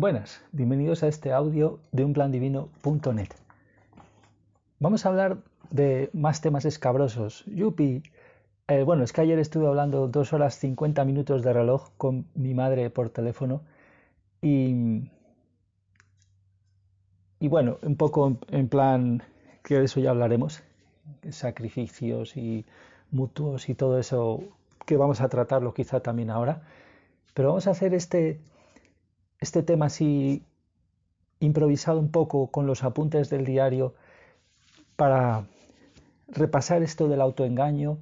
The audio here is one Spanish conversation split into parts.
Buenas, bienvenidos a este audio de unplandivino.net. Vamos a hablar de más temas escabrosos. Yupi. Eh, bueno, es que ayer estuve hablando dos horas 50 minutos de reloj con mi madre por teléfono y, y bueno, un poco en plan, que de eso ya hablaremos, sacrificios y mutuos y todo eso, que vamos a tratarlo quizá también ahora. Pero vamos a hacer este este tema así improvisado un poco con los apuntes del diario para repasar esto del autoengaño,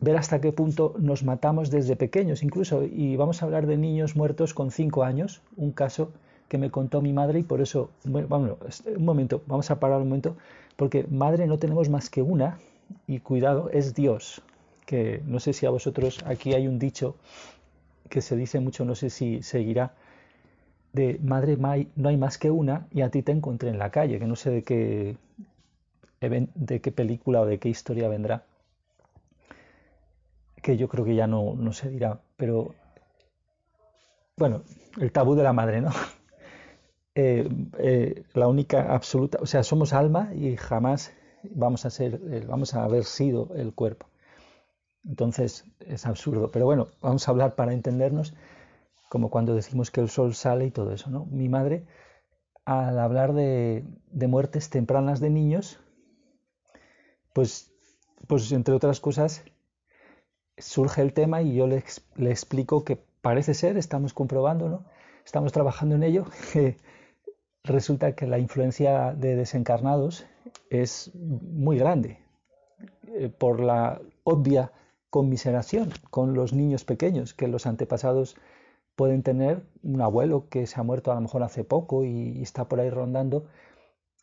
ver hasta qué punto nos matamos desde pequeños incluso. Y vamos a hablar de niños muertos con cinco años, un caso que me contó mi madre y por eso, bueno, un momento, vamos a parar un momento, porque madre no tenemos más que una y cuidado, es Dios, que no sé si a vosotros aquí hay un dicho que se dice mucho, no sé si seguirá, de Madre no hay más que una y a ti te encontré en la calle, que no sé de qué, película o de qué historia vendrá, que yo creo que ya no, no se dirá, pero bueno, el tabú de la madre, ¿no? Eh, eh, la única absoluta, o sea, somos alma y jamás vamos a ser, eh, vamos a haber sido el cuerpo. Entonces es absurdo, pero bueno, vamos a hablar para entendernos como cuando decimos que el sol sale y todo eso. ¿no? Mi madre, al hablar de, muertes tempranas de niños, pues, pues entre otras cosas, surge el tema y yo le, explico que parece ser, estamos comprobando, ¿no? estamos trabajando en ello, que resulta que la influencia de desencarnados es muy grande eh, por la obvia conmiseración con los niños pequeños que los antepasados pueden tener un abuelo que se ha muerto a lo mejor hace poco y, está por ahí rondando,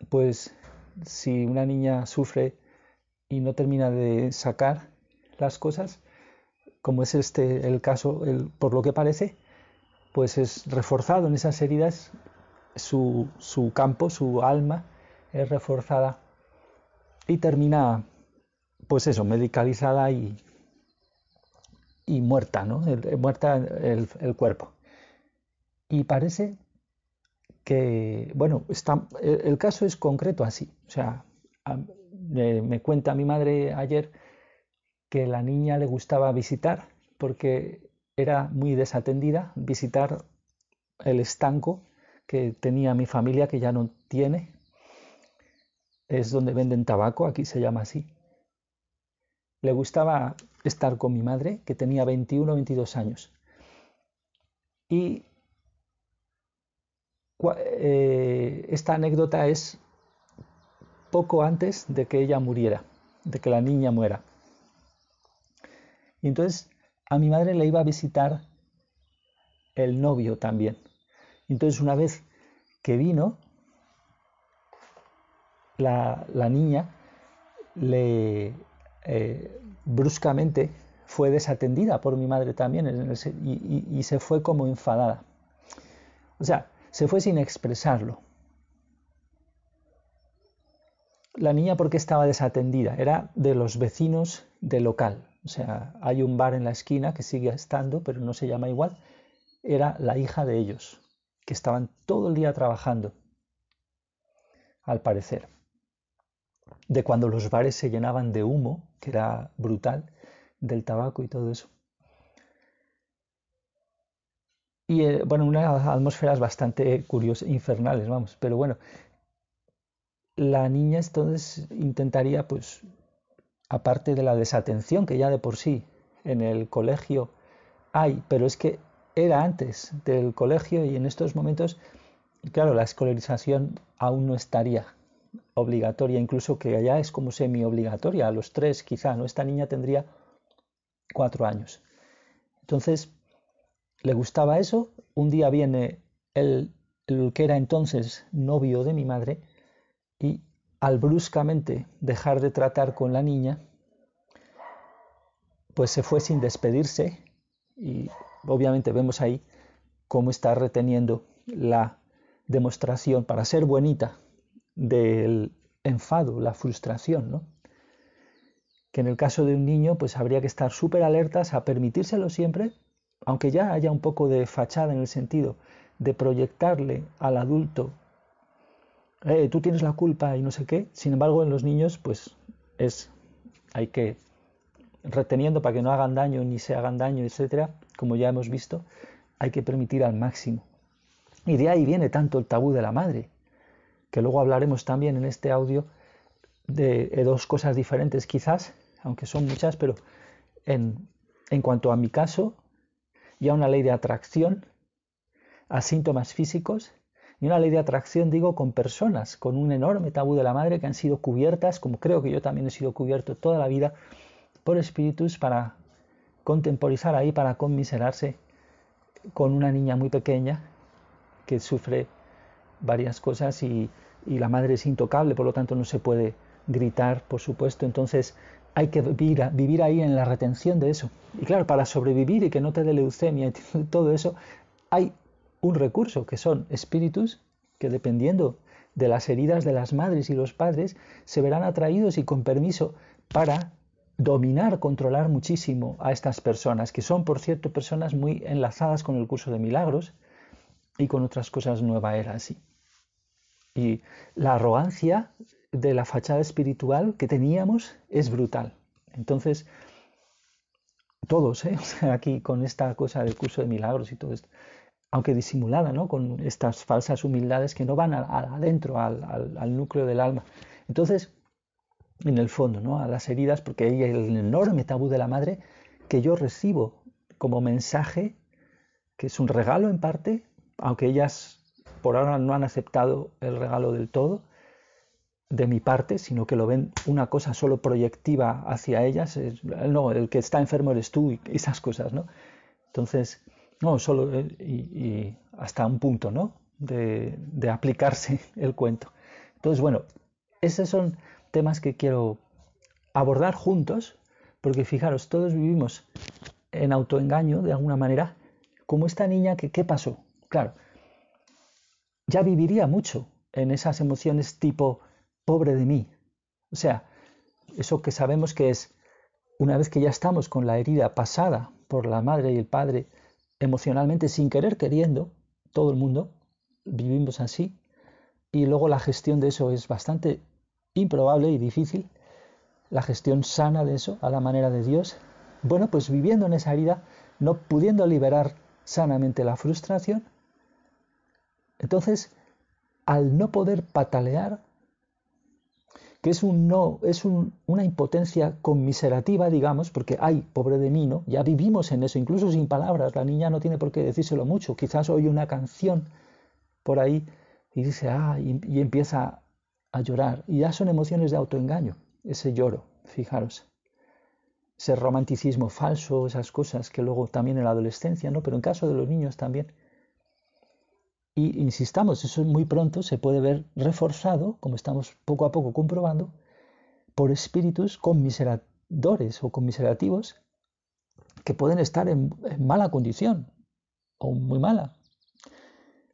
pues si una niña sufre y no termina de sacar las cosas, como es este el caso, por lo que parece, pues es reforzado en esas heridas su, su campo, su alma es reforzada y termina, pues eso, medicalizada y, y muerta, ¿no? muerta el, cuerpo. Y parece que, bueno, está, el, caso es concreto así. O sea, me, cuenta mi madre ayer que la niña le gustaba visitar porque era muy desatendida, visitar el estanco que tenía mi familia, que ya no tiene. Es donde venden tabaco, aquí se llama así. Le gustaba estar con mi madre, que tenía 21 o 22 años. Y eh, esta anécdota es poco antes de que ella muriera, de que la niña muera. Y entonces a mi madre le iba a visitar el novio también. Entonces una vez que vino, la, niña le, eh, bruscamente fue desatendida por mi madre también y, se fue como enfadada. O sea, se fue sin expresarlo. La niña porque estaba desatendida, era de los vecinos del local. O sea, hay un bar en la esquina que sigue estando, pero no se llama igual. Era la hija de ellos, que estaban todo el día trabajando, al parecer de cuando los bares se llenaban de humo, que era brutal, del tabaco y todo eso. Y eh, bueno, unas atmósferas bastante curiosas, infernales, vamos, pero bueno, la niña entonces intentaría, pues, aparte de la desatención que ya de por sí en el colegio hay, pero es que era antes del colegio y en estos momentos, claro, la escolarización aún no estaría obligatoria, incluso que allá es como semi-obligatoria, a los tres quizá, ¿no? Esta niña tendría cuatro años. Entonces, le gustaba eso, un día viene el el que era entonces novio de mi madre y al bruscamente dejar de tratar con la niña, pues se fue sin despedirse y obviamente vemos ahí cómo está reteniendo la demostración para ser buenita del enfado, la frustración, ¿no? Que en el caso de un niño, pues habría que estar súper alertas a permitírselo siempre, aunque ya haya un poco de fachada en el sentido de proyectarle al adulto, eh, tú tienes la culpa y no sé qué. Sin embargo, en los niños, pues es, hay que reteniendo para que no hagan daño ni se hagan daño, etcétera, como ya hemos visto, hay que permitir al máximo. Y de ahí viene tanto el tabú de la madre, que luego hablaremos también en este audio de, dos cosas diferentes quizás, aunque son muchas, pero en, en cuanto a mi caso, ya una ley de atracción a síntomas físicos y una ley de atracción, digo, con personas, con un enorme tabú de la madre que han sido cubiertas, como creo que yo también he sido cubierto toda la vida, por espíritus para contemporizar ahí, para conmiserarse con una niña muy pequeña que sufre varias cosas y, la madre es intocable, por lo tanto no se puede gritar, por supuesto. Entonces hay que vivir, ahí en la retención de eso. Y claro, para sobrevivir y que no te dé leucemia y todo eso, hay un recurso que son espíritus que dependiendo de las heridas de las madres y los padres se verán atraídos y con permiso para dominar, controlar muchísimo a estas personas, que son, por cierto, personas muy enlazadas con el curso de milagros y con otras cosas nueva era así. Y la arrogancia de la fachada espiritual que teníamos es brutal. Entonces, todos, ¿eh? aquí con esta cosa del curso de milagros y todo esto, aunque disimulada, ¿no? con estas falsas humildades que no van adentro, al núcleo del alma. Entonces, en el fondo, ¿no? a las heridas, porque hay el enorme tabú de la madre que yo recibo como mensaje, que es un regalo en parte, aunque ellas por ahora no han aceptado el regalo del todo de mi parte, sino que lo ven una cosa solo proyectiva hacia ellas, no, el que está enfermo eres tú y esas cosas, ¿no? Entonces, no, solo eh, y, hasta un punto, ¿no? De, de aplicarse el cuento. Entonces, bueno, esos son temas que quiero abordar juntos, porque fijaros, todos vivimos en autoengaño de alguna manera, como esta niña que, ¿qué pasó? Claro, ya viviría mucho en esas emociones tipo pobre de mí. O sea, eso que sabemos que es, una vez que ya estamos con la herida pasada por la madre y el padre, emocionalmente, sin querer queriendo, todo el mundo vivimos así, y luego la gestión de eso es bastante improbable y difícil, la gestión sana de eso a la manera de Dios, bueno, pues viviendo en esa herida, no pudiendo liberar sanamente la frustración, entonces, al no poder patalear, que es, un no, es una impotencia conmiserativa, digamos, porque ay, pobre de mí, ¿no? Ya vivimos en eso, incluso sin palabras, la niña no tiene por qué decírselo mucho, quizás oye una canción por ahí y dice, ah, y empieza a llorar. Y ya son emociones de autoengaño, ese lloro, fijaros. Ese romanticismo falso, esas cosas que luego también en la adolescencia, ¿no? Pero en caso de los niños también. Y insistamos, eso muy pronto se puede ver reforzado, como estamos poco a poco comprobando, por espíritus conmiseradores o conmiserativos que pueden estar en mala condición o muy mala,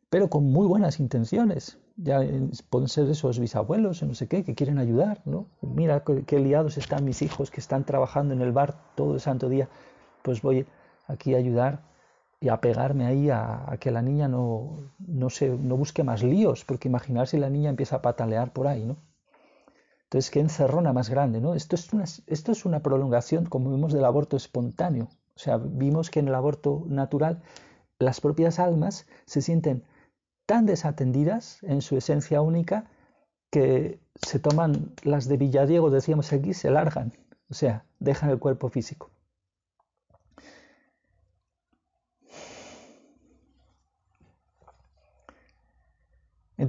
pero con muy buenas intenciones, ya pueden ser esos bisabuelos, no sé qué, que quieren ayudar, ¿no? Mira qué, liados están mis hijos que están trabajando en el bar todo el santo día, pues voy aquí a ayudar y a pegarme ahí a, que la niña no, no, se, no busque más líos, porque imaginar si la niña empieza a patalear por ahí, ¿no? Entonces, qué encerrona más grande, ¿no? Esto es, una, esto es una prolongación, como vimos, del aborto espontáneo. O sea, vimos que en el aborto natural las propias almas se sienten tan desatendidas en su esencia única que se toman las de Villadiego, decíamos aquí, se largan, o sea, dejan el cuerpo físico.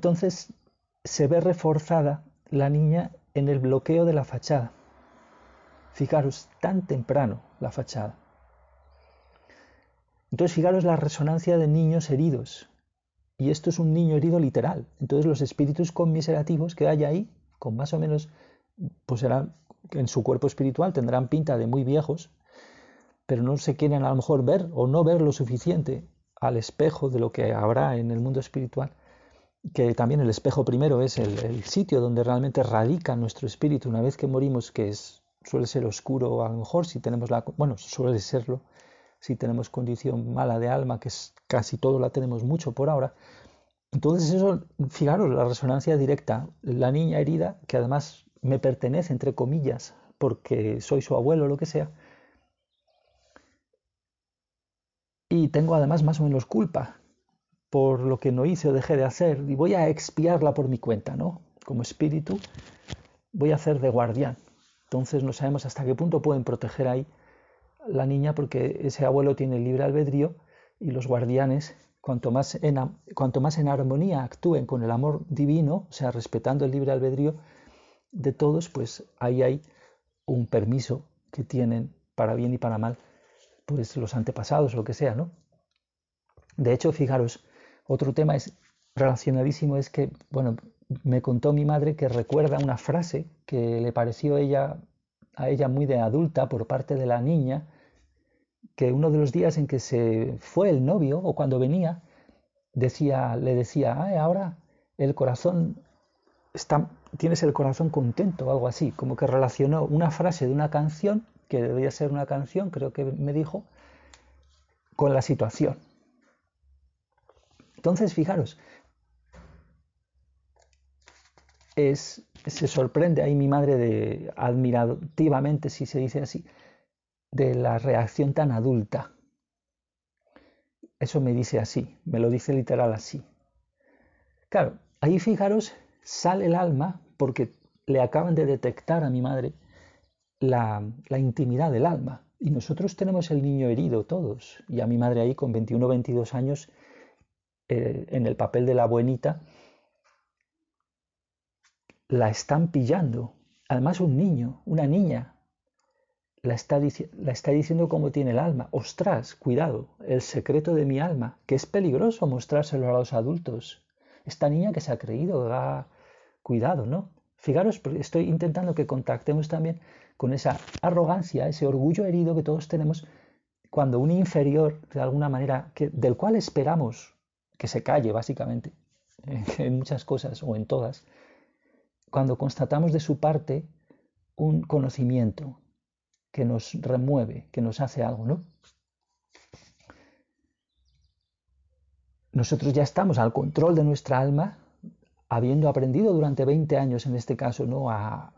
Entonces se ve reforzada la niña en el bloqueo de la fachada. Fijaros, tan temprano la fachada. Entonces fijaros la resonancia de niños heridos, Y esto es un niño herido literal. Entonces los espíritus conmiserativos que hay ahí, con más o menos, pues serán, en su cuerpo espiritual tendrán pinta de muy viejos, pero no se quieren a lo mejor ver o no ver lo suficiente al espejo de lo que habrá en el mundo espiritual, que también el espejo primero es el, sitio donde realmente radica nuestro espíritu una vez que morimos, que suele ser oscuro a lo mejor si tenemos la, bueno, suele serlo, si tenemos condición mala de alma, que es, casi todo la tenemos mucho por ahora. Entonces eso, fijaros, la resonancia directa, la niña herida, que además me pertenece, entre comillas, porque soy su abuelo o lo que sea, y tengo además más o menos culpa por lo que no hice o dejé de hacer y voy a expiarla por mi cuenta, ¿no? Como espíritu voy a hacer de guardián. Entonces no sabemos hasta qué punto pueden proteger ahí la niña porque ese abuelo tiene libre albedrío y los guardianes, cuanto más, en, cuanto más en armonía actúen con el amor divino, o sea, respetando el libre albedrío de todos, pues ahí hay un permiso que tienen para bien y para mal, pues los antepasados, lo que sea, ¿no? De hecho, fijaros, otro tema es relacionadísimo es que, bueno, me contó mi madre que recuerda una frase que le pareció ella, a ella muy de adulta por parte de la niña, que uno de los días en que se fue el novio o cuando venía, decía, le decía, ahora el corazón está, tienes el corazón contento o algo así, como que relacionó una frase de una canción, que debía ser una canción, creo que me dijo, con la situación. Entonces, fijaros, es, se sorprende ahí mi madre admirativamente, si se dice así, de la reacción tan adulta. Eso me dice así, me lo dice literal así. Claro, ahí fijaros, sale el alma porque le acaban de detectar a mi madre la, intimidad del alma. Y nosotros tenemos el niño herido todos. Y a mi madre ahí con 21 22 años, eh, en el papel de la buenita, la están pillando. Además un niño, una niña, la está, la está diciendo cómo tiene el alma. Ostras, cuidado, el secreto de mi alma, que es peligroso mostrárselo a los adultos. Esta niña que se ha creído, da cuidado, ¿no? Fijaros, estoy intentando que contactemos también con esa arrogancia, ese orgullo herido que todos tenemos cuando un inferior, de alguna manera, del cual esperamos que se calle, básicamente, en muchas cosas o en todas, cuando constatamos de su parte un conocimiento, que nos remueve, que nos hace algo, ¿no? Nosotros ya estamos al control de nuestra alma, habiendo aprendido durante 20 años, en este caso, ¿no? a,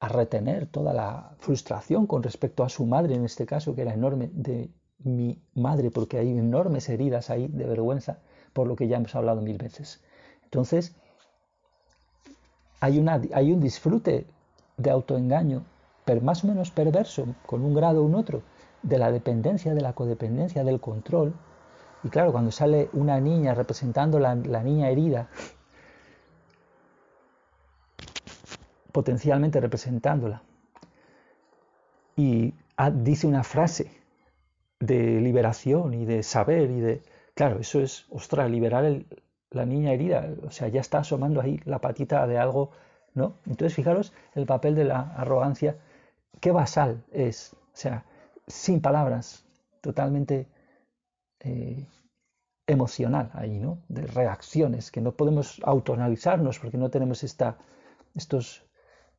a retener toda la frustración con respecto a su madre, en este caso, que era enorme, de mi madre, porque hay enormes heridas ahí de vergüenza, por lo que ya hemos hablado mil veces. Entonces, hay, un disfrute de autoengaño pero más o menos perverso, con un grado u otro, de la dependencia, de la codependencia, del control. Y claro, cuando sale una niña representando la niña herida, potencialmente representándola, y dice una frase de liberación y de saber y de... Claro, eso es, ostras, liberar la niña herida, o sea, ya está asomando ahí la patita de algo, ¿no? Entonces, fijaros el papel de la arrogancia qué basal es, o sea, sin palabras, totalmente eh, emocional ahí, ¿no? De reacciones, que no podemos autoanalizarnos porque no tenemos esta, estos,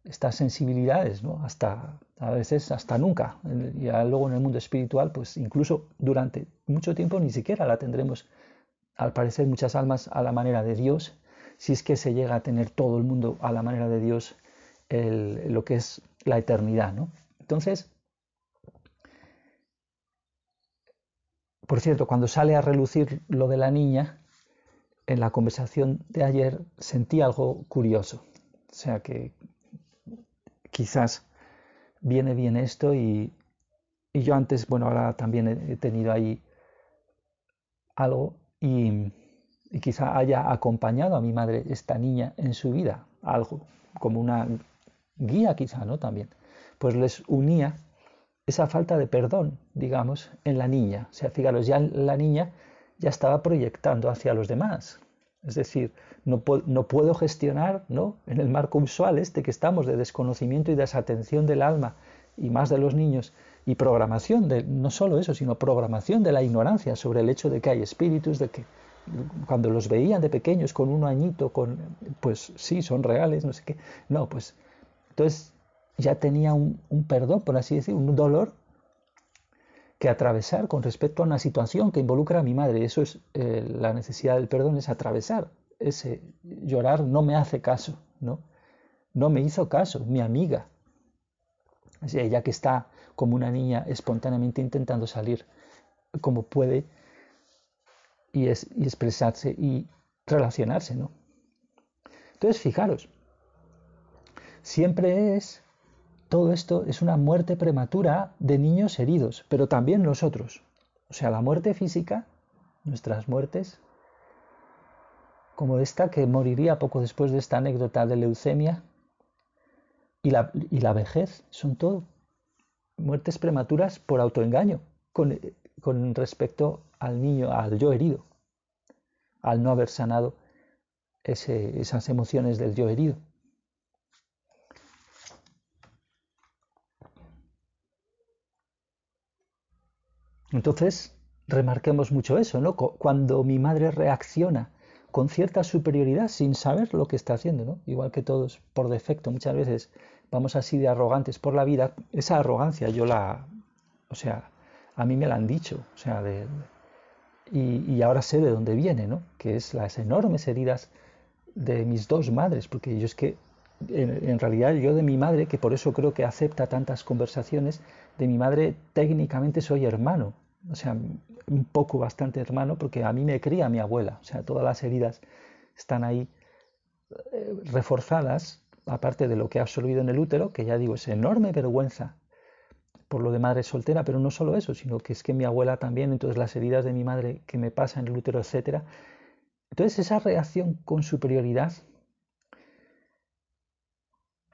estas sensibilidades, ¿no? Hasta, a veces hasta nunca. Y luego en el mundo espiritual, pues incluso durante mucho tiempo ni siquiera la tendremos, al parecer muchas almas a la manera de Dios, si es que se llega a tener todo el mundo a la manera de Dios, lo que es la eternidad, ¿no? Entonces, por cierto, cuando sale a relucir lo de la niña, en la conversación de ayer sentí algo curioso. O sea que quizás viene bien esto y, yo antes, bueno, ahora también he, tenido ahí algo y, y, quizá haya acompañado a mi madre esta niña en su vida, algo como una guía quizá, ¿no? También, pues les unía esa falta de perdón, digamos, en la niña. O sea, fijaros, ya la niña ya estaba proyectando hacia los demás. Es decir, no, no puedo gestionar, ¿no? En el marco usual este que estamos de desconocimiento y desatención del alma y más de los niños y programación de no solo eso, sino programación de la ignorancia sobre el hecho de que hay espíritus, de que cuando los veían de pequeños con un añito, con pues sí, son reales, no sé qué. No, pues entonces ya tenía un, perdón, por así decir, un dolor que atravesar con respecto a una situación que involucra a mi madre. Eso es eh, la necesidad del perdón, es atravesar. Ese llorar no me hace caso, ¿no? No me hizo caso, mi amiga. Así, ella que está como una niña espontáneamente intentando salir como puede y, es, y expresarse y relacionarse, ¿no? Entonces, fijaros, siempre es todo esto es una muerte prematura de niños heridos, pero también nosotros. O sea, la muerte física, nuestras muertes, como esta que moriría poco después de esta anécdota de leucemia, y la, vejez, son todo muertes prematuras por autoengaño con, respecto al niño, al yo herido, al no haber sanado esas emociones del yo herido. Entonces, remarquemos mucho eso, ¿no? Cuando mi madre reacciona con cierta superioridad sin saber lo que está haciendo, ¿no? Igual que todos por defecto, muchas veces vamos así de arrogantes por la vida, esa arrogancia yo la, o sea, a mí me la han dicho, o sea, de, y, ahora sé de dónde viene, ¿no? Que es las enormes heridas de mis dos madres, porque yo es que en, realidad yo de mi madre, que por eso creo que acepta tantas conversaciones, de mi madre técnicamente soy hermano, o sea, un poco bastante hermano, porque a mí me cría mi abuela, o sea, todas las heridas están ahí eh, reforzadas, aparte de lo que ha absorbido en el útero, que ya digo, es enorme vergüenza por lo de madre soltera, pero no solo eso, sino que es que mi abuela también, entonces las heridas de mi madre que me pasa en el útero, etcétera. Entonces esa reacción con superioridad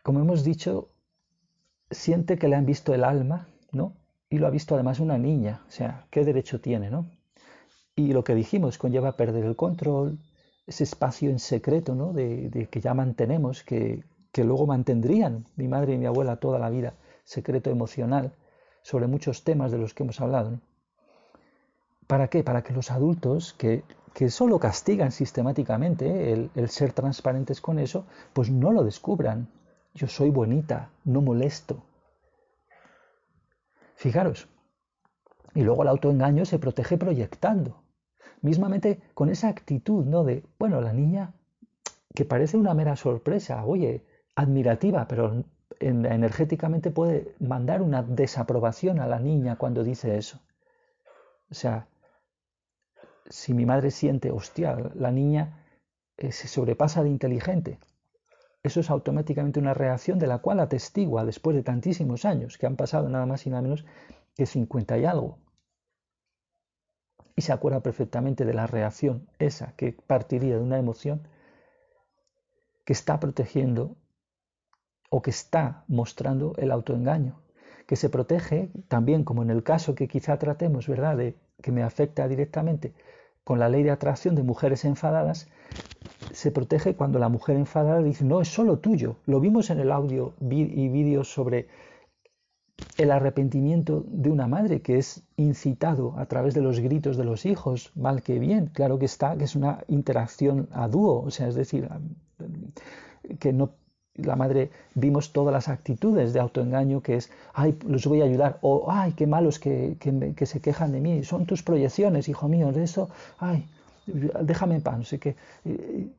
como hemos dicho, siente que le han visto el alma, ¿no? Y lo ha visto además una niña, o sea, ¿qué derecho tiene, no? Y lo que dijimos conlleva perder el control, ese espacio en secreto, ¿no? De, que ya mantenemos, que, que luego mantendrían mi madre y mi abuela toda la vida, secreto emocional, sobre muchos temas de los que hemos hablado. ¿Para qué? Para que los adultos que, que solo castigan sistemáticamente el, el, ser transparentes con eso, pues no lo descubran, yo soy bonita, no molesto. Fijaros. Y luego el autoengaño se protege proyectando. Mismamente con esa actitud, ¿no? De, bueno, la niña que parece una mera sorpresa, oye, admirativa, pero energéticamente puede mandar una desaprobación a la niña cuando dice eso. O sea, si mi madre siente, hostia, la niña eh, se sobrepasa de inteligente, eso es automáticamente una reacción de la cual atestigua después de tantísimos años, que han pasado nada más y nada menos que 50 y algo. Y se acuerda perfectamente de la reacción esa que partiría de una emoción que está protegiendo o que está mostrando el autoengaño, que se protege también, como en el caso que quizá tratemos, ¿verdad?, de que me afecta directamente con la ley de atracción de mujeres enfadadas, se protege cuando la mujer enfadada dice, no, es solo tuyo. Lo vimos en el audio y vídeos sobre el arrepentimiento de una madre que es incitado a través de los gritos de los hijos, mal que bien, claro que está, que es una interacción a dúo, o sea, es decir, que no la madre vimos todas las actitudes de autoengaño que es, ay, los voy a ayudar, o ay, qué malos que, que, que se quejan de mí, son tus proyecciones, hijo mío, de eso, ay, déjame en paz, no sé qué.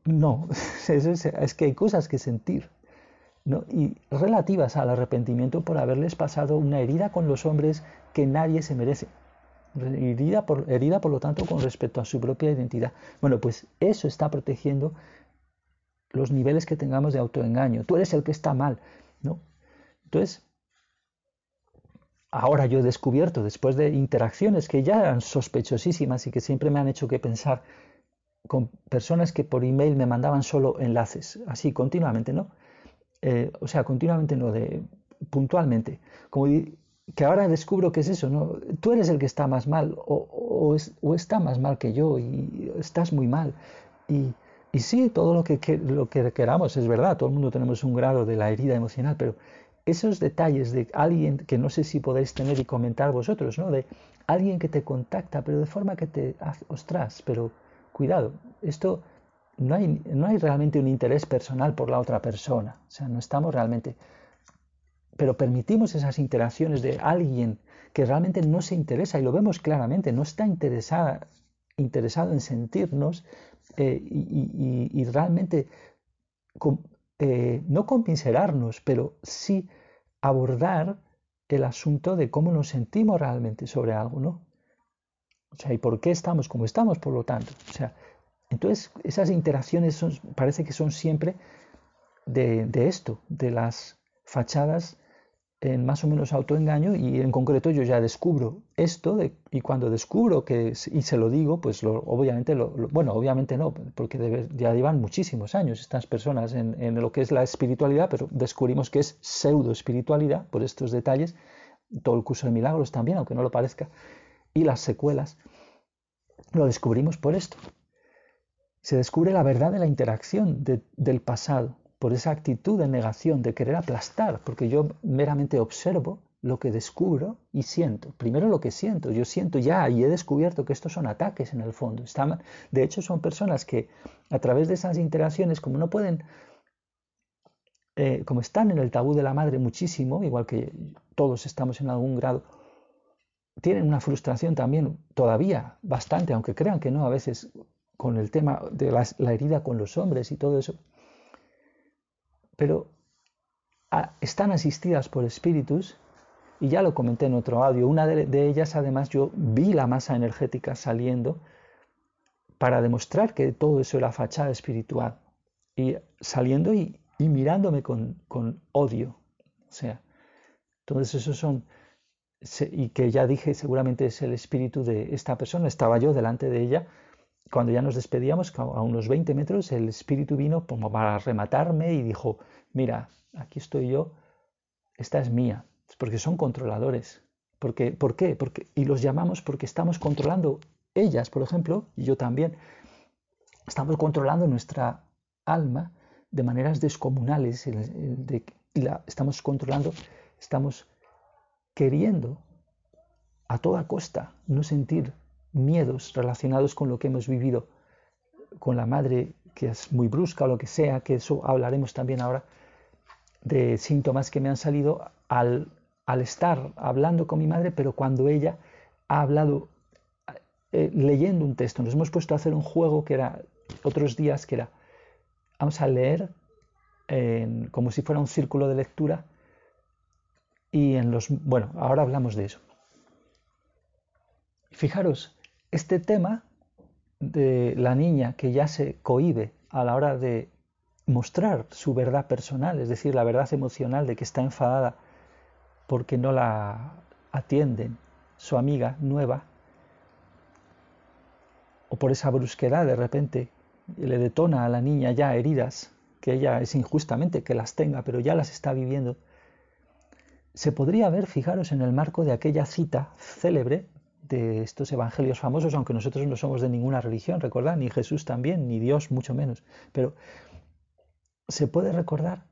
No, es, que hay cosas que sentir. ¿no? Y relativas al arrepentimiento por haberles pasado una herida con los hombres que nadie se merece. Herida por, herida, por lo tanto, con respecto a su propia identidad. Bueno, pues eso está protegiendo los niveles que tengamos de autoengaño. Tú eres el que está mal. ¿no? Entonces, ahora yo he descubierto, después de interacciones que ya eran sospechosísimas y que siempre me han hecho que pensar con personas que por email me mandaban solo enlaces, así continuamente, ¿no? Eh, o sea, continuamente no, de puntualmente. Como que ahora descubro que es eso, ¿no? Tú eres el que está más mal o, está más mal que yo y estás muy mal. Y, sí, todo lo que, lo que queramos es verdad, todo el mundo tenemos un grado de la herida emocional, pero esos detalles de alguien que no sé si podéis tener y comentar vosotros, ¿no? De alguien que te contacta, pero de forma que te, ostras, pero cuidado, esto no hay, no hay realmente un interés personal por la otra persona, o sea, no estamos realmente, pero permitimos esas interacciones de alguien que realmente no se interesa y lo vemos claramente, no está interesada, interesado en sentirnos eh, y, realmente eh, no convincerarnos, pero sí abordar el asunto de cómo nos sentimos realmente sobre algo, ¿no? O sea, y por qué estamos como estamos, por lo tanto. O sea, entonces esas interacciones son, parece que son siempre de, de esto, de las fachadas en más o menos autoengaño y en concreto yo ya descubro esto y cuando descubro que y se lo digo pues obviamente lo, bueno obviamente no porque ya llevan muchísimos años estas personas en, en, lo que es la espiritualidad pero descubrimos que es pseudo espiritualidad por estos detalles todo el curso de milagros también aunque no lo parezca y las secuelas lo descubrimos por esto. Se descubre la verdad de la interacción del pasado por esa actitud de negación, de querer aplastar, porque yo meramente observo lo que descubro y siento. Primero lo que siento, yo siento ya y he descubierto que estos son ataques en el fondo. De hecho, son personas que a través de esas interacciones, como no pueden, eh, como están en el tabú de la madre muchísimo, igual que todos estamos en algún grado, tienen una frustración también todavía bastante, aunque crean que no, a veces con el tema de la herida con los hombres y todo eso pero ah, están asistidas por espíritus, y ya lo comenté en otro audio, una de, ellas además yo vi la masa energética saliendo para demostrar que todo eso era fachada espiritual, y saliendo y, mirándome con, odio. O sea, entonces esos son, y que ya dije seguramente es el espíritu de esta persona, estaba yo delante de ella, cuando ya nos despedíamos, a unos 20 metros, el espíritu vino como para rematarme y dijo, mira, aquí estoy yo, esta es mía, porque son controladores. Porque, ¿Por qué? Porque, y los llamamos porque estamos controlando ellas, por ejemplo, y yo también, estamos controlando nuestra alma de maneras descomunales, la, estamos controlando, estamos queriendo a toda costa no sentir miedos relacionados con lo que hemos vivido con la madre, que es muy brusca o lo que sea, que eso hablaremos también ahora, de síntomas que me han salido al, al estar hablando con mi madre, pero cuando ella ha hablado eh, leyendo un texto. Nos hemos puesto a hacer un juego que era otros días, que era, vamos a leer como si fuera un círculo de lectura y en los, bueno, ahora hablamos de eso. Fijaros, este tema de la niña que ya se cohibe a la hora de mostrar su verdad personal, es decir, la verdad emocional de que está enfadada porque no la atienden su amiga nueva, o por esa brusquedad de repente le detona a la niña ya heridas, que ella es injustamente que las tenga, pero ya las está viviendo, se podría ver, fijaros, en el marco de aquella cita célebre de estos evangelios famosos, aunque nosotros no somos de ninguna religión, recordad, ni Jesús también, ni Dios mucho menos, pero se puede recordar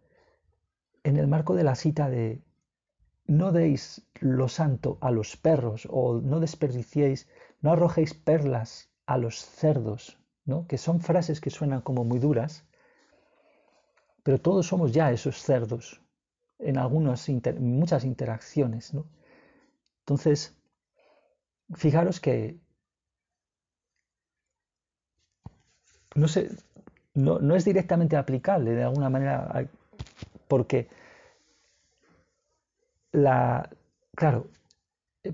en el marco de la cita de no deis lo santo a los perros o no desperdiciéis, no arrojéis perlas a los cerdos, ¿no? que son frases que suenan como muy duras, pero todos somos ya esos cerdos en algunas muchas interacciones. ¿no? Entonces, fijaros que no es directamente aplicable de alguna manera, porque la, claro,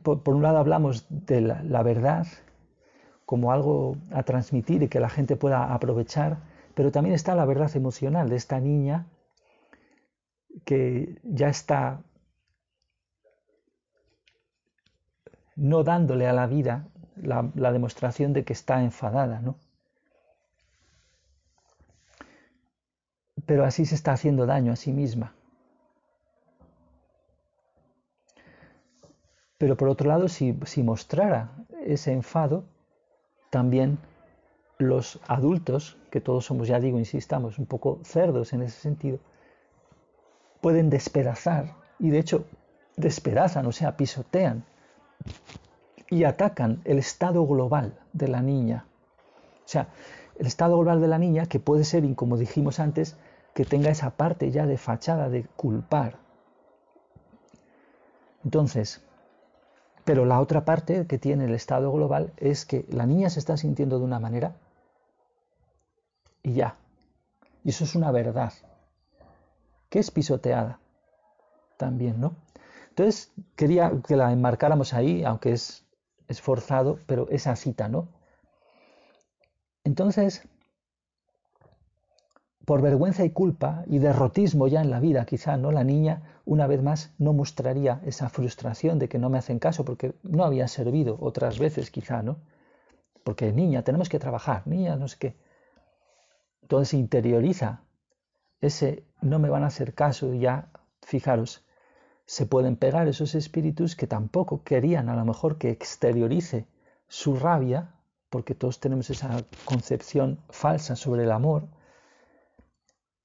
por, un lado hablamos de la, verdad como algo a transmitir y que la gente pueda aprovechar, pero también está la verdad emocional de esta niña que ya está no dándole a la vida la, demostración de que está enfadada, ¿no? pero así se está haciendo daño a sí misma. Pero por otro lado, si, mostrara ese enfado, también los adultos, que todos somos, ya digo, insistamos, un poco cerdos en ese sentido, pueden despedazar, y de hecho despedazan, o sea, pisotean y atacan el estado global de la niña. O sea, el estado global de la niña, que puede ser, como dijimos antes, que tenga esa parte ya de fachada de culpar. Entonces, pero la otra parte que tiene el estado global es que la niña se está sintiendo de una manera y ya. Y eso es una verdad, que es pisoteada también, ¿no? Entonces, quería que la enmarcáramos ahí, aunque es esforzado, pero esa cita, ¿no? Entonces, por vergüenza y culpa y derrotismo ya en la vida, quizá, ¿no? La niña, una vez más, no mostraría esa frustración de que no me hacen caso porque no había servido otras veces, quizá, ¿no? Porque niña, tenemos que trabajar, niña, no sé qué. Entonces interioriza ese no me van a hacer caso ya, fijaros, se pueden pegar esos espíritus que tampoco querían a lo mejor que exteriorice su rabia, porque todos tenemos esa concepción falsa sobre el amor,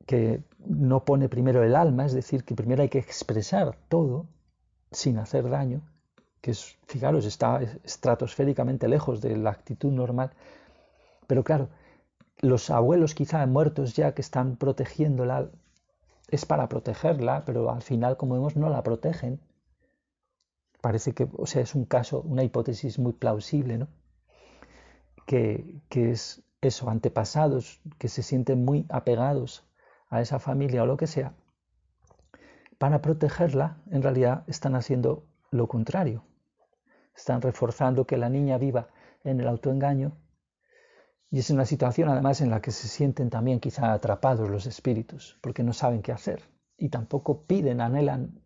que no pone primero el alma, es decir, que primero hay que expresar todo sin hacer daño, que es, fijaros, está estratosféricamente lejos de la actitud normal. Pero claro, los abuelos quizá muertos ya que están protegiéndola es para protegerla, pero al final, como vemos, no la protegen. Parece que, o sea, es un caso, una hipótesis muy plausible, ¿no? Que, que es eso, antepasados que se sienten muy apegados a esa familia o lo que sea, para protegerla, en realidad están haciendo lo contrario. Están reforzando que la niña viva en el autoengaño y es una situación además en la que se sienten también quizá atrapados los espíritus, porque no saben qué hacer y tampoco piden, anhelan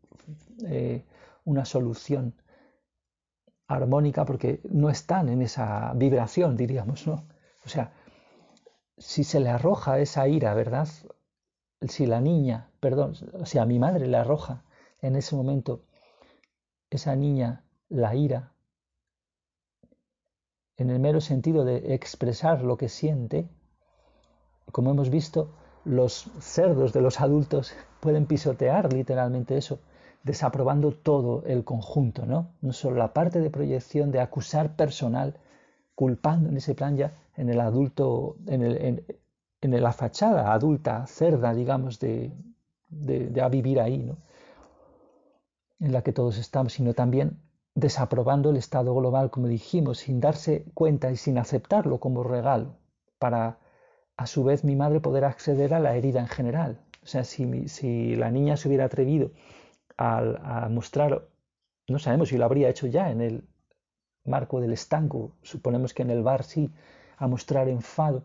eh, una solución armónica porque no están en esa vibración, diríamos, ¿no? O sea, si se le arroja esa ira, ¿verdad? Si la niña, perdón, o sea, a mi madre le arroja en ese momento esa niña la ira, en el mero sentido de expresar lo que siente, como hemos visto, los cerdos de los adultos pueden pisotear literalmente eso, desaprobando todo el conjunto, ¿no? No solo la parte de proyección de acusar personal, culpando en ese plan ya en el adulto, en, el, en, la fachada adulta, cerda, digamos, de, de, de a vivir ahí, ¿no? En la que todos estamos, sino también desaprobando el estado global, como dijimos, sin darse cuenta y sin aceptarlo como regalo, para a su vez mi madre poder acceder a la herida en general. O sea, si, si la niña se hubiera atrevido a, a, mostrar, no sabemos si lo habría hecho ya en el marco del estanco, suponemos que en el bar sí, a mostrar enfado,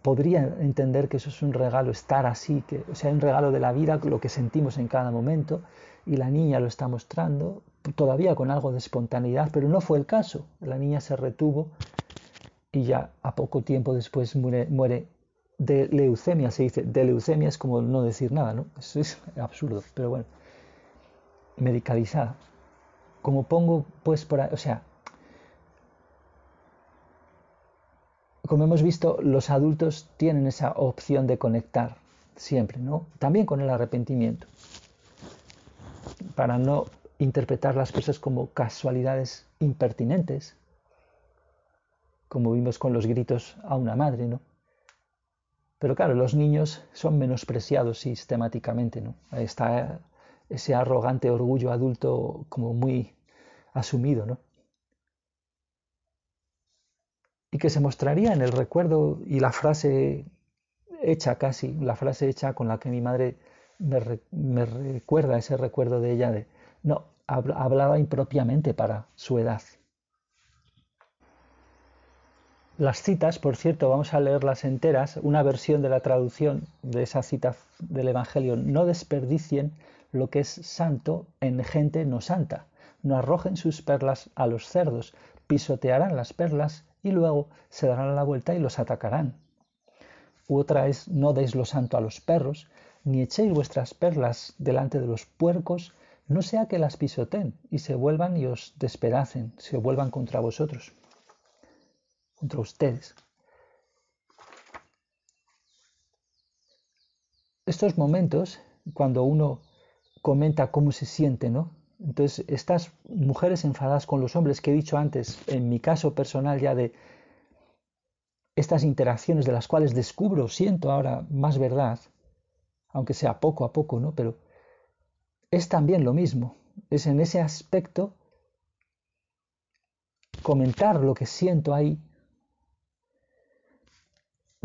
podría entender que eso es un regalo, estar así, que o sea, un regalo de la vida, lo que sentimos en cada momento, y la niña lo está mostrando, todavía con algo de espontaneidad, pero no fue el caso. La niña se retuvo y ya a poco tiempo después muere, de leucemia, se dice, de leucemia es como no decir nada, ¿no? Eso es absurdo, pero bueno, medicalizada. Como pongo, pues, por o sea, como hemos visto, los adultos tienen esa opción de conectar siempre, ¿no? También con el arrepentimiento, para no interpretar las cosas como casualidades impertinentes, como vimos con los gritos a una madre, ¿no? Pero claro, los niños son menospreciados sistemáticamente, ¿no? Está ese arrogante orgullo adulto como muy asumido, ¿no? Y que se mostraría en el recuerdo y la frase hecha casi, la frase hecha con la que mi madre me, me recuerda ese recuerdo de ella de no, hablaba impropiamente para su edad. Las citas, por cierto, vamos a leerlas enteras, una versión de la traducción de esa cita del Evangelio, no desperdicien lo que es santo en gente no santa, no arrojen sus perlas a los cerdos, pisotearán las perlas y luego se darán la vuelta y los atacarán. otra es, no deis lo santo a los perros, ni echéis vuestras perlas delante de los puercos, no sea que las pisoteen y se vuelvan y os despedacen, se vuelvan contra vosotros. contra ustedes. Estos momentos, cuando uno comenta cómo se siente, ¿no? Entonces, estas mujeres enfadadas con los hombres que he dicho antes, en mi caso personal ya de estas interacciones de las cuales descubro, siento ahora más verdad, aunque sea poco a poco, ¿no? Pero es también lo mismo, es en ese aspecto comentar lo que siento ahí.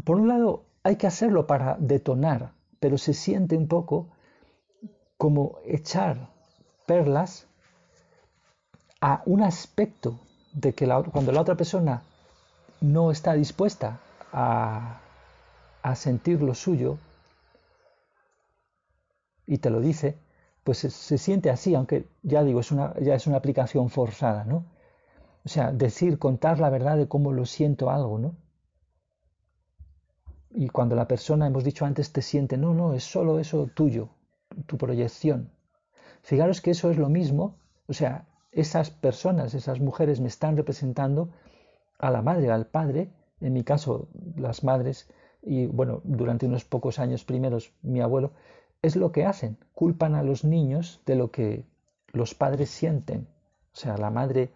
Por un lado, hay que hacerlo para detonar, pero se siente un poco como echar perlas a un aspecto de que cuando la otra persona no está dispuesta a, sentir lo suyo y te lo dice, pues se, siente así, aunque ya digo, es una, ya es una aplicación forzada, ¿no? O sea, decir, contar la verdad de cómo lo siento algo, ¿no? Y cuando la persona, hemos dicho antes, te siente, no, no, es solo eso tuyo, tu proyección. Fijaros que eso es lo mismo, o sea, esas personas, esas mujeres me están representando a la madre, al padre, en mi caso las madres, y bueno, durante unos pocos años primeros mi abuelo, es lo que hacen, culpan a los niños de lo que los padres sienten. O sea, la madre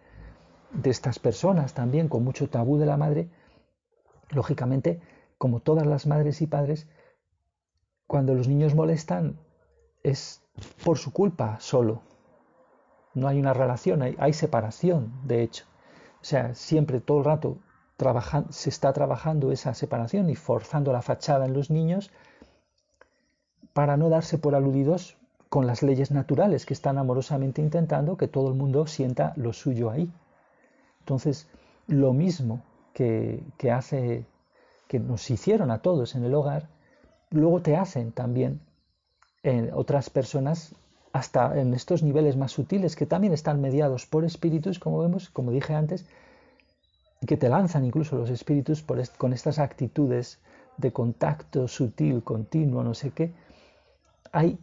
de estas personas también, con mucho tabú de la madre, lógicamente, como todas las madres y padres, cuando los niños molestan es por su culpa solo. No hay una relación, hay, separación, de hecho. O sea, siempre todo el rato se está trabajando esa separación y forzando la fachada en los niños para no darse por aludidos con las leyes naturales que están amorosamente intentando que todo el mundo sienta lo suyo ahí. Entonces, lo mismo que, que hace, que nos hicieron a todos en el hogar, luego te hacen también en otras personas hasta en estos niveles más sutiles que también están mediados por espíritus, como vemos, como dije antes, que te lanzan incluso los espíritus con estas actitudes de contacto sutil, continuo, no sé qué, ahí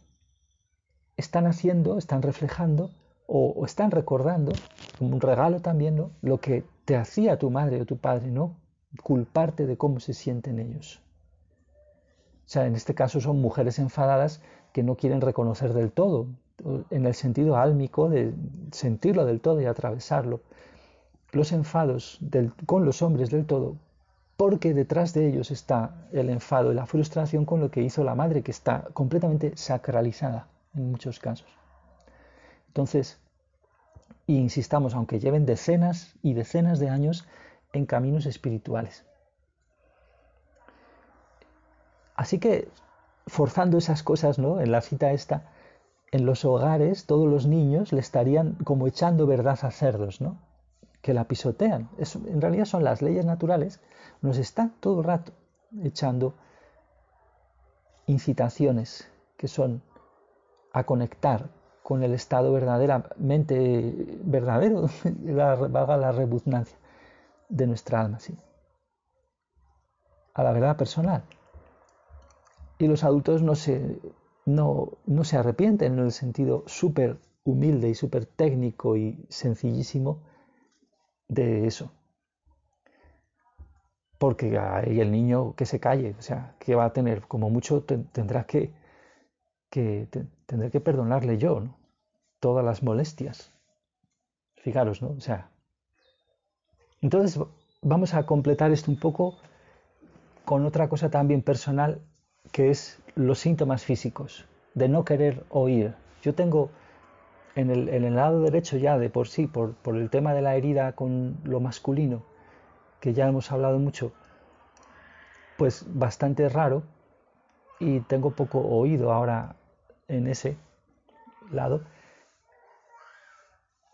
están haciendo, están reflejando o, están recordando, como un regalo también, lo que te hacía tu madre o tu padre, ¿no? Culparte de cómo se sienten ellos. O sea, en este caso son mujeres enfadadas que no quieren reconocer del todo, en el sentido álmico de sentirlo del todo y atravesarlo, los enfados con los hombres del todo, porque detrás de ellos está el enfado y la frustración con lo que hizo la madre, que está completamente sacralizada en muchos casos. Entonces, insistamos, aunque lleven decenas y decenas de años en caminos espirituales. Así que forzando esas cosas, ¿no? En la cita esta, en los hogares todos los niños le estarían como echando verdad a cerdos, ¿no? Que la pisotean. en realidad son las leyes naturales, nos están todo el rato echando incitaciones que son a conectar con el estado verdaderamente verdadero, valga la repugnancia de nuestra alma, sí. A la verdad personal y los adultos no se arrepienten en el sentido súper humilde y súper técnico y sencillísimo de eso. Porque hay el niño que se calle, o sea, que va a tener, como mucho tendrá que, que tendré que perdonarle yo, ¿no? Todas las molestias. Fijaros, ¿no? O sea. Entonces, vamos a completar esto un poco con otra cosa también personal que es los síntomas físicos, de no querer oír. Yo tengo en el, lado derecho ya de por sí, por, el tema de la herida con lo masculino, que ya hemos hablado mucho, pues bastante raro y tengo poco oído ahora en ese lado.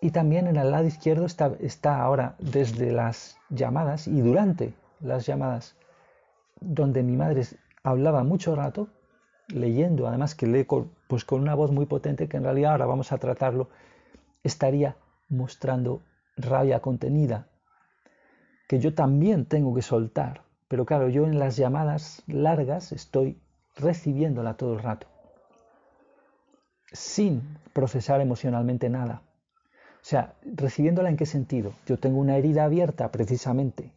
Y también en el lado izquierdo está, ahora desde las llamadas y durante las llamadas, donde mi madre hablaba mucho rato, leyendo, además que lee pues con una voz muy potente, que en realidad ahora vamos a tratarlo, estaría mostrando rabia contenida, que yo también tengo que soltar. Pero claro, yo en las llamadas largas estoy recibiéndola todo el rato, sin procesar emocionalmente nada. O sea, recibiéndola en qué sentido? Yo tengo una herida abierta precisamente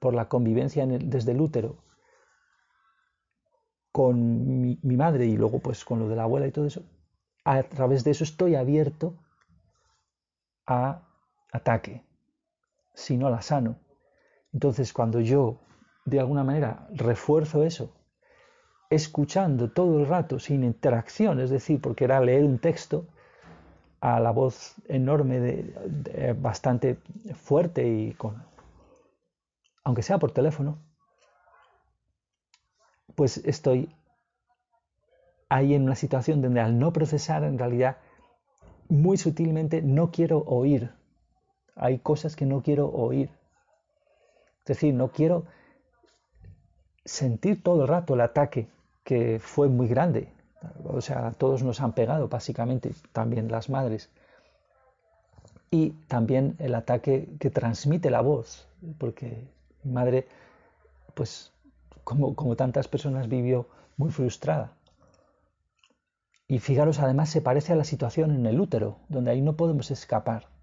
por la convivencia desde el útero con mi, mi, madre y luego pues con lo de la abuela y todo eso, a través de eso estoy abierto a ataque, si no la sano. Entonces cuando yo de alguna manera refuerzo eso, escuchando todo el rato sin interacción, es decir, porque era leer un texto a la voz enorme, bastante fuerte y con, aunque sea por teléfono, pues estoy ahí en una situación donde al no procesar en realidad muy sutilmente no quiero oír. Hay cosas que no quiero oír. Es decir, no quiero sentir todo el rato el ataque que fue muy grande. O sea, todos nos han pegado, básicamente, también las madres. Y también el ataque que transmite la voz, porque mi madre, pues, como, como tantas personas, vivió muy frustrada. Y fijaros, además se parece a la situación en el útero, donde ahí no podemos escapar.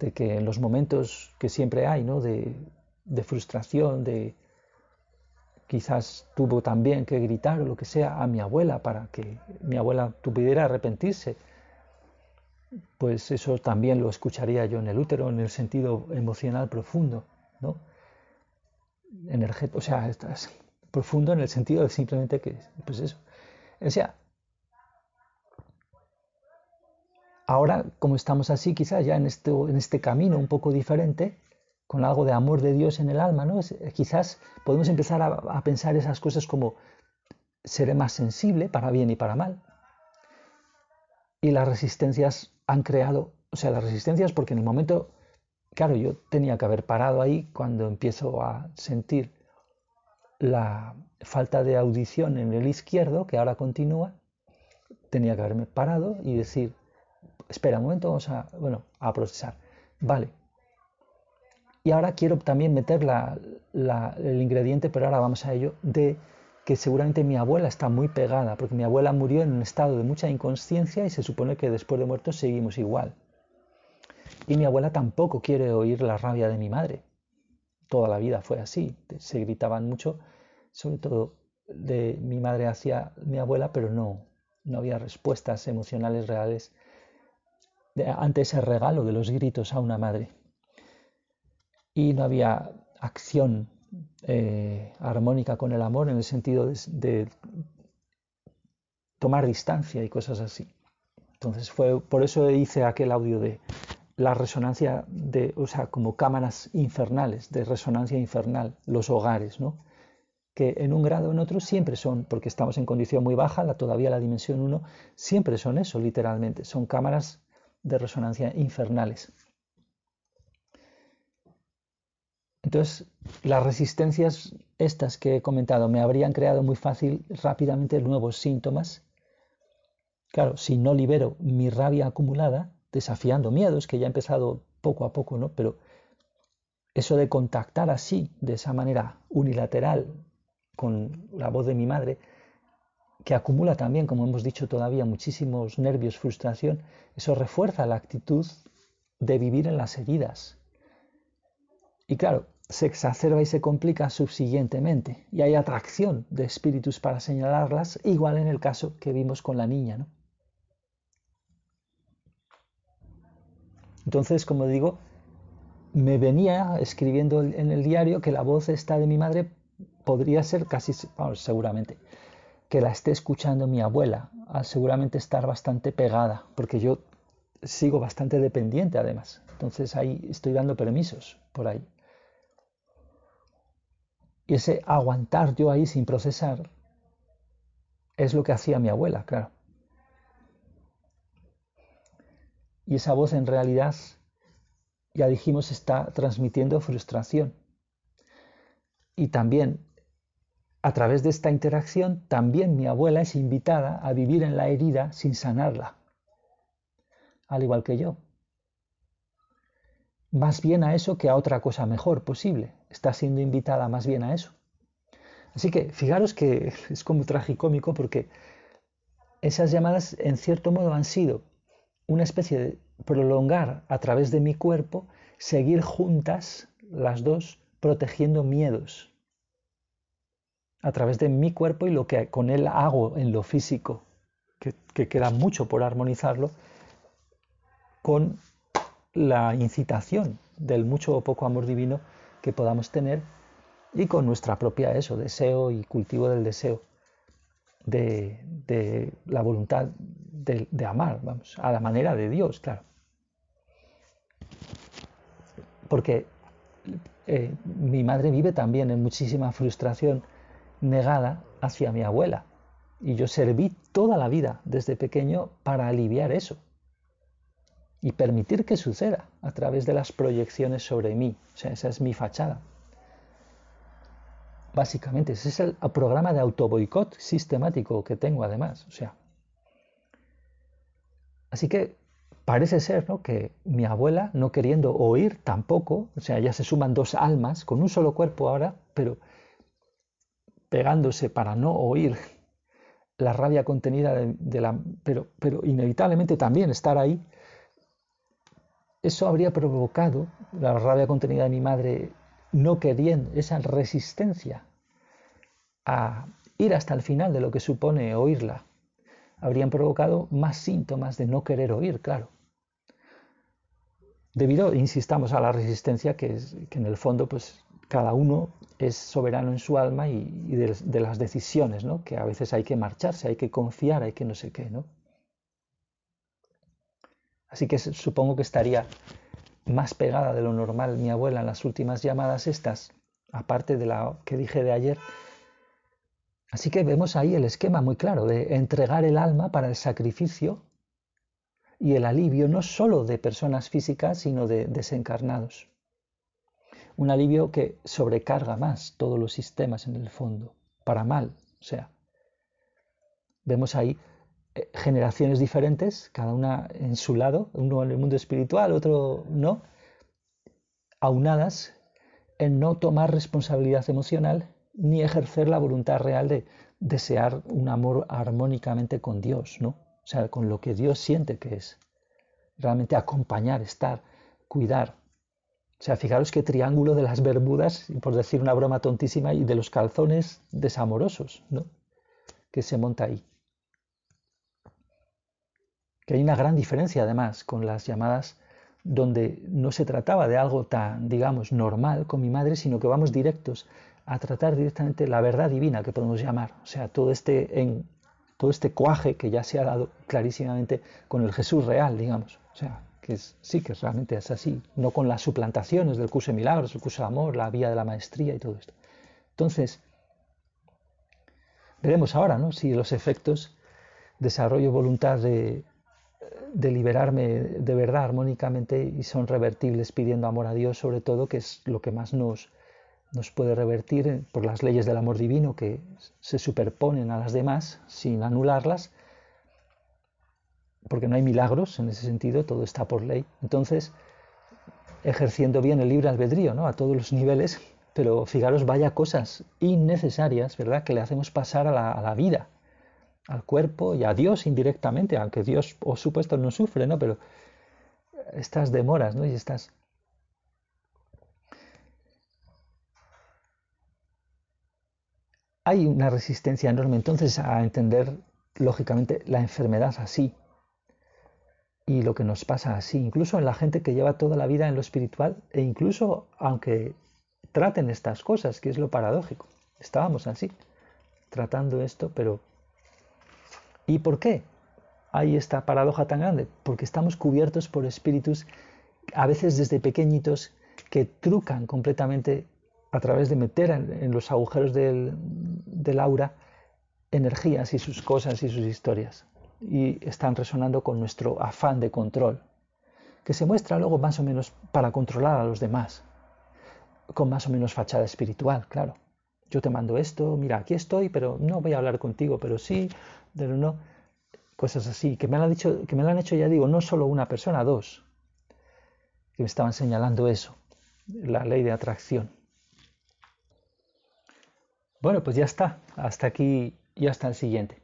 De que en los momentos que siempre hay, ¿no? De, de frustración, de, quizás tuvo también que gritar o lo que sea a mi abuela para que mi abuela pudiera arrepentirse, pues eso también lo escucharía yo en el útero, en el sentido emocional profundo, ¿no? o sea, profundo en el sentido de simplemente que, pues eso. O sea, ahora como estamos así, quizás ya en este, en este camino un poco diferente, con algo de amor de Dios en el alma, ¿no? Eh, quizás podemos empezar a, pensar esas cosas como seré más sensible para bien y para mal. Y las resistencias han creado, o sea, las resistencias porque en el momento, claro, yo tenía que haber parado ahí cuando empiezo a sentir la falta de audición en el izquierdo, que ahora continúa, tenía que haberme parado y decir, espera un momento, vamos a, bueno, a procesar. Vale, y ahora quiero también meter el ingrediente, pero ahora vamos a ello, de que seguramente mi abuela está muy pegada, porque mi abuela murió en un estado de mucha inconsciencia y se supone que después de muertos seguimos igual. Y mi abuela tampoco quiere oír la rabia de mi madre. Toda la vida fue así. Se gritaban mucho, sobre todo de mi madre hacia mi abuela, pero no, no había respuestas emocionales reales ante ese regalo de los gritos a una madre y no había acción eh, armónica con el amor en el sentido de, tomar distancia y cosas así. Entonces fue por eso hice aquel audio de la resonancia de, o sea, como cámaras infernales, de resonancia infernal, los hogares, ¿no? Que en un grado o en otro siempre son, porque estamos en condición muy baja, la, todavía la dimensión 1, siempre son eso, literalmente, son cámaras de resonancia infernales. Entonces, las resistencias estas que he comentado me habrían creado muy fácil, rápidamente, nuevos síntomas. Claro, si no libero mi rabia acumulada, desafiando miedos, que ya he empezado poco a poco, ¿no? Pero eso de contactar así, de esa manera unilateral, con la voz de mi madre, que acumula también, como hemos dicho todavía, muchísimos nervios, frustración, eso refuerza la actitud de vivir en las heridas, y claro, se exacerba y se complica subsiguientemente y hay atracción de espíritus para señalarlas, igual en el caso que vimos con la niña. ¿no? Entonces, como digo, me venía escribiendo en el diario que la voz esta de mi madre podría ser casi, seguramente, que la esté escuchando mi abuela, al seguramente estar bastante pegada, porque yo sigo bastante dependiente además. Entonces ahí estoy dando permisos por ahí. Y ese aguantar yo ahí sin procesar es lo que hacía mi abuela, claro. Y esa voz en realidad, ya dijimos, está transmitiendo frustración. Y también, a través de esta interacción, también mi abuela es invitada a vivir en la herida sin sanarla, al igual que yo. Más bien a eso que a otra cosa mejor posible está siendo invitada más bien a eso. Así que fijaros que es como tragicómico porque esas llamadas en cierto modo han sido una especie de prolongar a través de mi cuerpo, seguir juntas las dos protegiendo miedos a través de mi cuerpo y lo que con él hago en lo físico, que, que queda mucho por armonizarlo, con la incitación del mucho o poco amor divino que podamos tener y con nuestra propia eso, deseo y cultivo del deseo, de, la voluntad de, amar, vamos, a la manera de Dios, claro. Porque eh, mi madre vive también en muchísima frustración negada hacia mi abuela. Y yo serví toda la vida desde pequeño para aliviar eso y permitir que suceda a través de las proyecciones sobre mí. O sea, esa es mi fachada. Básicamente, ese es el programa de autoboicot sistemático que tengo además. O sea, así que parece ser ¿no? que mi abuela, no queriendo oír tampoco, o sea, ya se suman dos almas con un solo cuerpo ahora, pero pegándose para no oír la rabia contenida de, la... Pero, inevitablemente también estar ahí, eso habría provocado la rabia contenida de mi madre no queriendo, esa resistencia a ir hasta el final de lo que supone oírla, habrían provocado más síntomas de no querer oír, claro. Debido, insistamos, a la resistencia que, es, que en el fondo pues cada uno es soberano en su alma y, de, las decisiones, ¿no? que a veces hay que marcharse, hay que confiar, hay que no sé qué. ¿no? Así que supongo que estaría más pegada de lo normal mi abuela en las últimas llamadas estas, aparte de la que dije de ayer. Así que vemos ahí el esquema muy claro de entregar el alma para el sacrificio y el alivio no solo de personas físicas, sino de desencarnados. Un alivio que sobrecarga más todos los sistemas en el fondo, para mal. O sea, vemos ahí eh, generaciones diferentes, cada una en su lado, uno en el mundo espiritual, otro no, aunadas en no tomar responsabilidad emocional ni ejercer la voluntad real de desear un amor armónicamente con Dios, ¿no? O sea, con lo que Dios siente que es. Realmente acompañar, estar, cuidar. O sea, fijaros qué triángulo de las Bermudas, por decir una broma tontísima, y de los calzones desamorosos, ¿no? Que se monta ahí que hay una gran diferencia además con las llamadas donde no se trataba de algo tan, digamos, normal con mi madre, sino que vamos directos a tratar directamente la verdad divina que podemos llamar. O sea, todo este, en, todo este cuaje que ya se ha dado clarísimamente con el Jesús real, digamos. O sea, que sí, que realmente es así, no con las suplantaciones del curso de milagros, el curso de amor, la vía de la maestría y todo esto. Entonces, veremos ahora ¿no? si los efectos desarrollo voluntad de, de liberarme de verdad armónicamente y son revertibles pidiendo amor a Dios sobre todo, que es lo que más nos, nos puede revertir por las leyes del amor divino que se superponen a las demás sin anularlas, porque no hay milagros en ese sentido, todo está por ley. Entonces, ejerciendo bien el libre albedrío ¿no? a todos los niveles, pero fijaros, vaya cosas innecesarias, ¿verdad?, que le hacemos pasar a la, a la vida al cuerpo y a Dios indirectamente, aunque Dios, por supuesto, no sufre, ¿no? Pero estas demoras, ¿no? Y estas... Hay una resistencia enorme entonces a entender, lógicamente, la enfermedad así y lo que nos pasa así, incluso en la gente que lleva toda la vida en lo espiritual e incluso aunque traten estas cosas, que es lo paradójico. Estábamos así, tratando esto, pero ¿Y por qué hay esta paradoja tan grande? Porque estamos cubiertos por espíritus, a veces desde pequeñitos, que trucan completamente a través de meter en, los agujeros del, del aura energías y sus cosas y sus historias. Y están resonando con nuestro afán de control, que se muestra luego más o menos para controlar a los demás, con más o menos fachada espiritual, claro. Yo te mando esto, mira, aquí estoy, pero no voy a hablar contigo, pero sí, pero no, cosas así, que me han dicho, que me lo han hecho, ya digo, no solo una persona, dos, que me estaban señalando eso, la ley de atracción. Bueno, pues ya está, hasta aquí y hasta el siguiente.